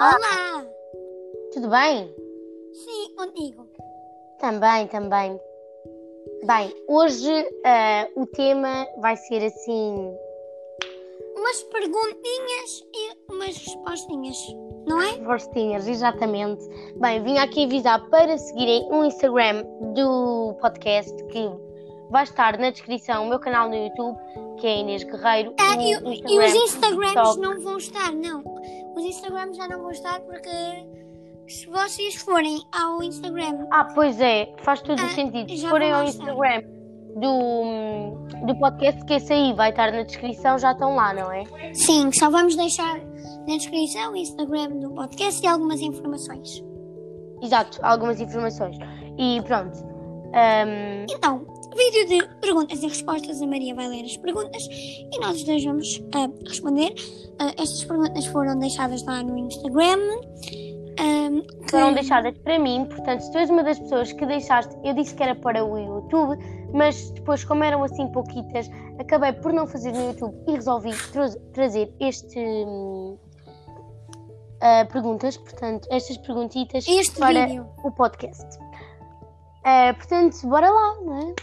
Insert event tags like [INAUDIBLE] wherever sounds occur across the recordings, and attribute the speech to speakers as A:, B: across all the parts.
A: Olá!
B: Tudo bem?
A: Sim, contigo.
B: Também, também. Bem, hoje eh, o tema vai ser assim.
A: Umas perguntinhas e umas respostinhas, não é?
B: Respostinhas, exatamente. Bem, vim aqui avisar para seguirem o Instagram do podcast que vai estar na descrição, o meu canal no YouTube, que é Inês Guerreiro.
A: Ah, e, e os
B: Instagram,
A: Instagrams
B: TikTok.
A: não vão estar, não. Os Instagrams já não vão estar porque se vocês forem ao Instagram.
B: Ah, pois é, faz todo o
A: Ah,
B: sentido. Se forem
A: vou
B: ao
A: estar.
B: Instagram do, do podcast, que esse aí vai estar na descrição, já estão lá, não é?
A: Sim, só vamos deixar na descrição o Instagram do podcast e algumas informações.
B: Exato, algumas informações. E pronto. Ahm,
A: Então, vídeo de perguntas e respostas. A Maria vai ler as perguntas e nós os dois vamos ah, responder. Ah, estas perguntas foram deixadas lá no Instagram. Ahm, que-
B: foram deixadas para mim, portanto, se tu és uma das pessoas que deixaste, eu disse que era para o YouTube, mas depois, como eram assim pouquitas, acabei por não fazer no YouTube e resolvi tra- trazer este. hum, ah, perguntas, portanto, estas perguntitas
A: Este
B: para
A: vídeo.
B: o podcast. Ah, portanto, bora lá, não é?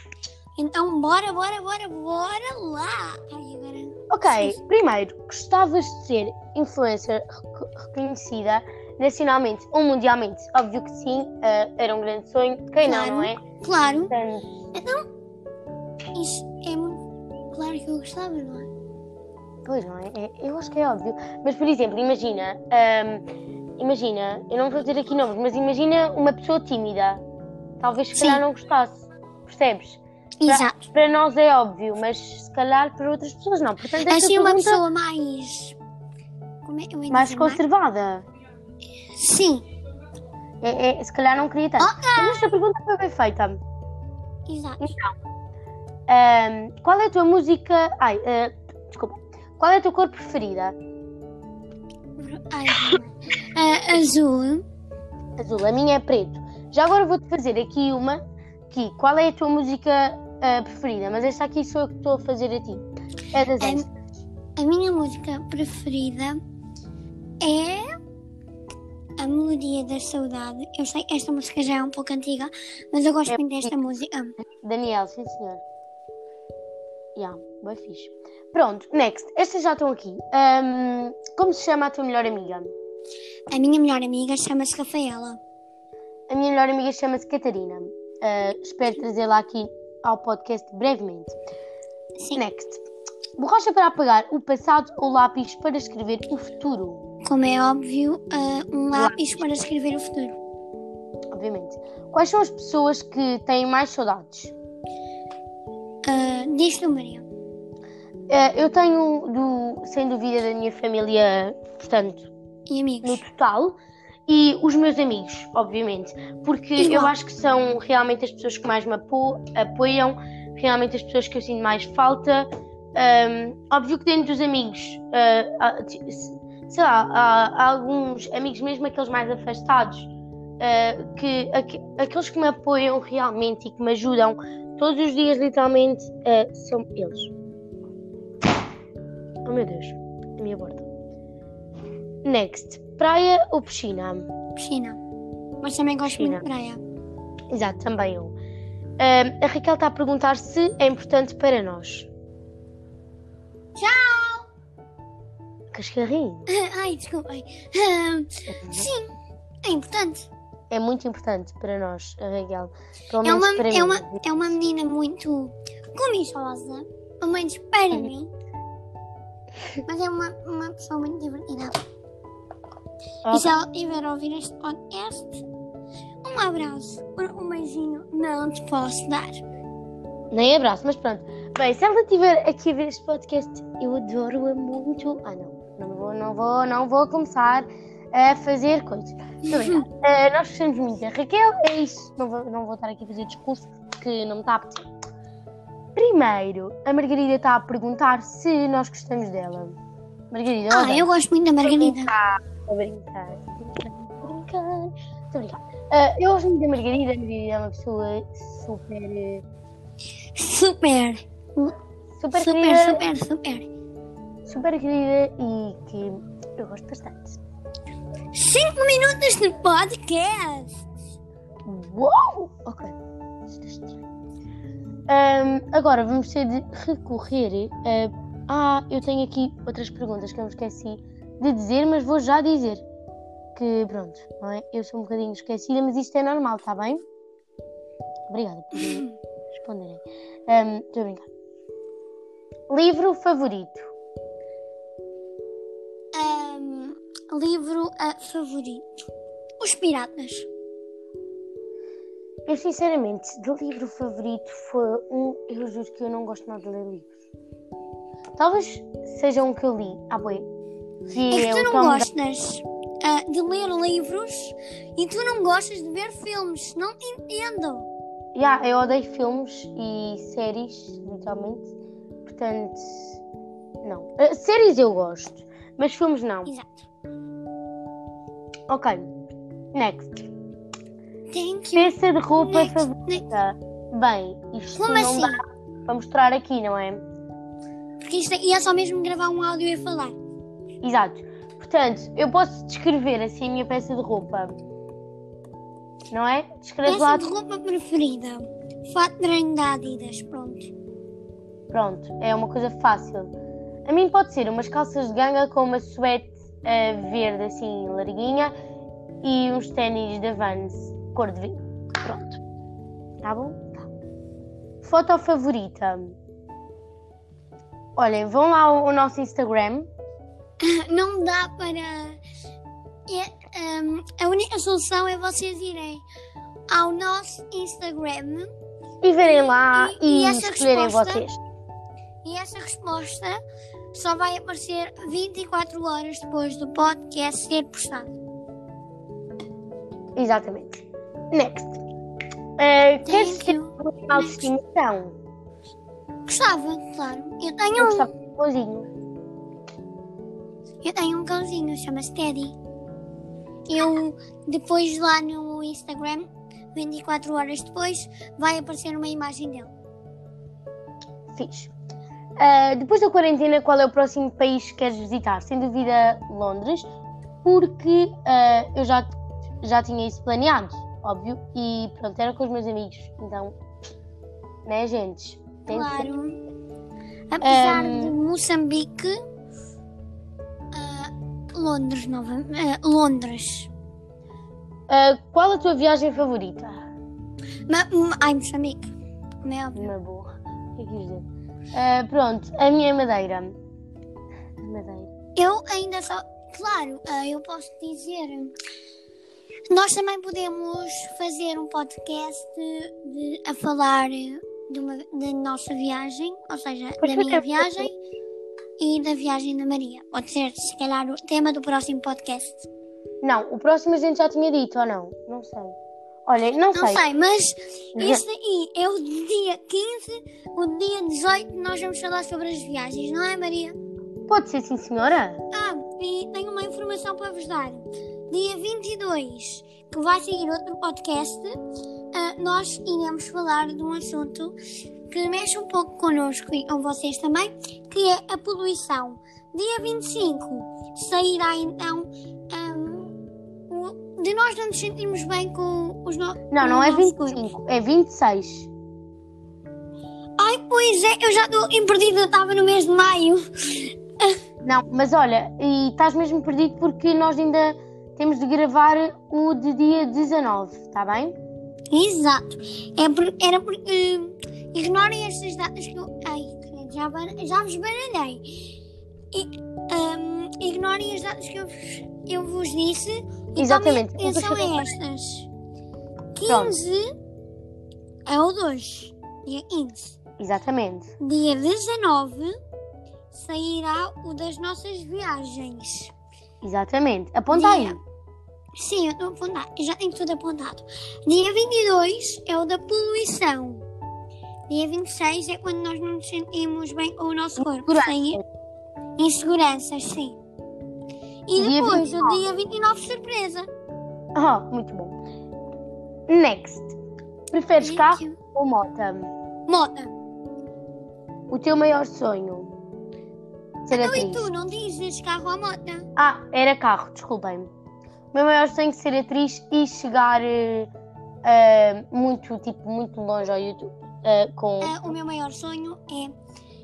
A: Então, bora, bora, bora, bora lá! Ai, agora.
B: Ok,
A: Sim.
B: primeiro, gostavas de ser influencer rec- reconhecida nacionalmente ou mundialmente? Óbvio que sim, ah, era um grande sonho. Quem
A: Claro.
B: não, não é?
A: Claro,
B: Portanto,
A: isso é muito. Claro que eu gostava, não é?
B: Pois não é? É- Eu acho que é óbvio. Mas, por exemplo, imagina, ahm, imagina, eu não vou dizer aqui nomes, mas imagina uma pessoa tímida. Talvez se calhar não gostasse. Percebes? Para-
A: Exato.
B: Para nós é óbvio, mas se calhar para outras pessoas não. Portanto, esta
A: Assim, uma
B: pergunta
A: pessoa mais. É?
B: Mais conservada.
A: Sim,
B: É, é- se calhar não queria tanto. Mas esta pergunta foi bem feita.
A: exato.
B: Ahm, qual é a tua música. Ai, ah, desculpa. Qual é a tua cor preferida?
A: Ai, ah, azul.
B: Azul. A minha é preto. Já agora vou-te fazer aqui uma. Que, qual é a tua música ah, preferida? Mas esta aqui sou eu que estou a fazer a ti. É das extras.
A: A minha música preferida é a Melodia da Saudade. Eu sei que esta música já é um pouco antiga, mas eu gosto
B: É
A: muito desta música.
B: Daniel, sim senhor. Já, bem fixe. Pronto, next. Estas já estão aqui. Ahm, como se chama a tua melhor amiga?
A: A minha melhor amiga chama-se Rafaela.
B: A minha melhor amiga chama-se Catarina. Ah, espero trazê-la aqui ao podcast brevemente.
A: Sim.
B: Next. Borracha para apagar o passado ou lápis para escrever o futuro?
A: Como é óbvio, ah, um lápis para escrever o futuro.
B: Obviamente. Quais são as pessoas que têm mais saudades?
A: Ah, diz tu, Maria.
B: Ah, eu tenho, do, sem dúvida, da minha família, portanto,
A: E
B: no
A: amigos.
B: total. E os meus amigos, obviamente. Porque
A: Igual.
B: eu acho que são realmente as pessoas que mais me apo- apoiam, realmente as pessoas que eu sinto mais falta. Ahm, óbvio que dentro dos amigos, ah, há- t- sei lá, há, há alguns amigos, mesmo aqueles mais afastados, ah, que aque- aqueles que me apoiam realmente e que me ajudam todos os dias, literalmente, ah, são eles. Oh meu Deus, a minha borda. Next, praia ou piscina?
A: Piscina. Mas também gosto
B: Piscina.
A: muito de praia.
B: Exato, também eu. Ahm, a Raquel está a perguntar se é importante para nós.
A: Tchau!
B: Cascarrinho. [LAUGHS]
A: Ai, desculpem. Ah, sim, é importante.
B: É muito importante para nós, a Raquel. Pelo
A: É uma,
B: para
A: é,
B: mim.
A: uma, é uma menina muito comichosa, pelo menos para
B: Uhum.
A: mim. Mas é uma, uma pessoa muito divertida.
B: Ok.
A: E se ela estiver a ouvir este podcast, um abraço, um beijinho, não te posso dar.
B: Nem abraço, mas pronto. Bem, se ela estiver aqui a ver este podcast, eu adoro-a muito. Ah, não. Não vou, não vou, não vou começar a fazer coisas. Brincar. [LAUGHS] Ah, nós gostamos muito da Raquel, é isso. Não vou, não vou estar aqui a fazer discurso porque não me está a apetecer. Primeiro, a Margarida está a perguntar se nós gostamos dela. Margarida,
A: Ah, eu gosto muito da Margarida.
B: Brincar, estou a brincar, estou a brincar. Estou a brincar. Ah, eu gosto muito da Margarida, a Margarida é uma pessoa super.
A: Super,
B: Super,
A: super,
B: querida,
A: super, super.
B: super querida e que eu gosto bastante.
A: 5 minutos de podcast.
B: Uou! Ok. Isto é estranho. Agora vamos ter de recorrer a. Ah, eu tenho aqui outras perguntas que eu me esqueci de dizer, mas vou já dizer. Que pronto, não é? Eu sou um bocadinho esquecida, mas isto é normal, está bem? Obrigada por [COUGHS] responderem. Ahm, Estou a brincar. Livro favorito?
A: Ahm, livro ah, favorito. Os Piratas.
B: Eu sinceramente, de livro favorito foi um. Eu juro que eu não gosto nada de ler livros. Talvez seja um que eu li há boi. Que
A: É que
B: é
A: tu
B: o
A: não gostas ah, de ler livros e tu não gostas de ver filmes. Não te entendo.
B: Yeah, eu odeio filmes e séries, literalmente. Portanto, não. Uh, séries eu gosto, mas filmes não.
A: Exato.
B: Ok. Next.
A: Thank you.
B: Peça de roupa
A: Next,
B: favorita. Bem, isto
A: Como
B: não
A: assim?
B: dá para mostrar aqui, não é?
A: Porque isto é, é só mesmo gravar um áudio e falar.
B: Exato. Portanto, eu posso descrever assim a minha peça de roupa. Não é? Descreve lá.
A: Peça de roupa preferida. Fato de treino da Adidas. Pronto.
B: Pronto, é uma coisa fácil. A mim pode ser umas calças de ganga com uma suéte eh, verde assim larguinha e uns ténis da Vans cor de vinho. Pronto. Tá bom? Tá. Foto favorita. Olhem, vão lá ao, ao nosso Instagram. [LAUGHS]
A: Não dá para. é, hum, a única solução é vocês irem ao nosso Instagram
B: E verem lá
A: E-
B: e,
A: e
B: escolherem
A: resposta?
B: vocês.
A: e essa resposta só vai aparecer 24 horas depois do podcast ser postado.
B: Exatamente. Next. Uh, queres
A: Thank
B: ter um animal de estimação?
A: Gostava, claro. Eu
B: Eu
A: tenho um.
B: gostava de um.
A: Eu tenho um cãozinho, chama-se Teddy. Eu, depois lá no Instagram, 24 horas depois, vai aparecer uma imagem dele.
B: Fixe. Uh, depois da quarentena, qual é o próximo país que queres visitar? Sem dúvida, Londres, porque uh, eu já, já tinha isso planeado, óbvio, e pronto, era com os meus amigos, então, né, gente? Tem.
A: Claro. Apesar
B: Ahm.
A: de Moçambique, ah, Londres, nova, ah, Londres.
B: Uh, qual a tua viagem favorita?
A: Ma, ma, ai, Moçambique. Como é óbvio.
B: Uma boa. O que é que quis dizer? Uh, pronto, a minha é Madeira. Madeira.
A: Eu ainda só. Claro, eu posso dizer. Nós também podemos fazer um podcast de, a falar de uma, da nossa viagem, ou seja,
B: Pois
A: da minha viagem e da viagem da Maria. Pode ser, se calhar, o tema do próximo podcast.
B: Não, o próximo a gente já tinha dito ou não? Não sei. Olha, não,
A: Não sei, mas
B: Já-
A: este aí é o dia 15, o dia 18, nós vamos falar sobre as viagens, não é, Maria?
B: Pode ser sim, senhora.
A: Ah, e tenho uma informação para vos dar. Dia 22, que vai seguir outro podcast, ah, nós iremos falar de um assunto que mexe um pouco connosco e com vocês também, que é a poluição. Dia 25 sairá então o- de nós não nos sentimos bem com os nossos.
B: Não, não é 25, é 26.
A: Ai, pois é, eu já estou em perdida, estava no mês de maio.
B: Não, mas olha, e estás mesmo perdido porque nós ainda temos de gravar o de dia 19, está bem?
A: Exato. É por- era porque. ignorem estas datas que eu. Ai, já, já vos baralhei. E, ahm, ignorem as datas que eu, vos- eu vos disse. E
B: Exatamente. Depois
A: a estas: 15 é o 2. Dia 15.
B: Exatamente.
A: Dia 19 sairá o das nossas viagens.
B: Exatamente. Aponta aí.
A: Sim, eu estou a apontar. Eu já tenho tudo apontado. Dia 22 é o da poluição. Dia 26 é quando nós não nos sentimos bem com o nosso corpo. Sem inseguranças, sim. E
B: Dia
A: depois, o
B: 29.
A: dia 29, surpresa.
B: Ah, muito bom. Next. Preferes
A: Thank
B: carro
A: you.
B: ou moto?
A: Mota.
B: O teu maior sonho? Ser
A: Então e tu, não dizes carro ou mota?
B: Ah, era carro, desculpem-me. O meu maior sonho é ser atriz e chegar eh, muito, tipo, muito longe ao YouTube. eh, com...
A: Ah, o meu maior sonho é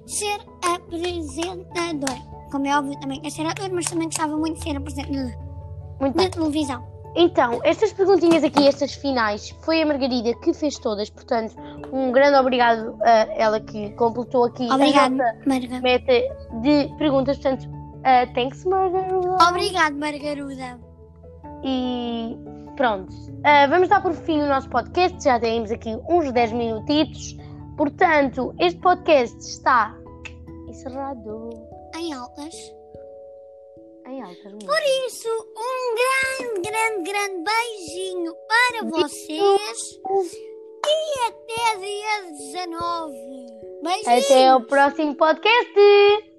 A: ser apresentadora. Como é óbvio, também é ser ator, mas também gostava muito de ser apresentadora
B: muito bem.
A: televisão.
B: Então, estas perguntinhas aqui, estas finais, foi a Margarida que fez todas, portanto, um grande obrigado a ela que completou aqui
A: Obrigado,
B: a meta de perguntas, portanto, uh, thanks Margarida.
A: Obrigado, Margaruda.
B: E pronto, Uh, vamos dar por fim o nosso podcast, já temos aqui uns 10 minutitos, portanto, este podcast está encerrado
A: Em altas.
B: em altas mesmo.
A: Por isso, um grande, grande, grande beijinho para vocês. E até dia 19. Beijinhos.
B: Até o próximo podcast!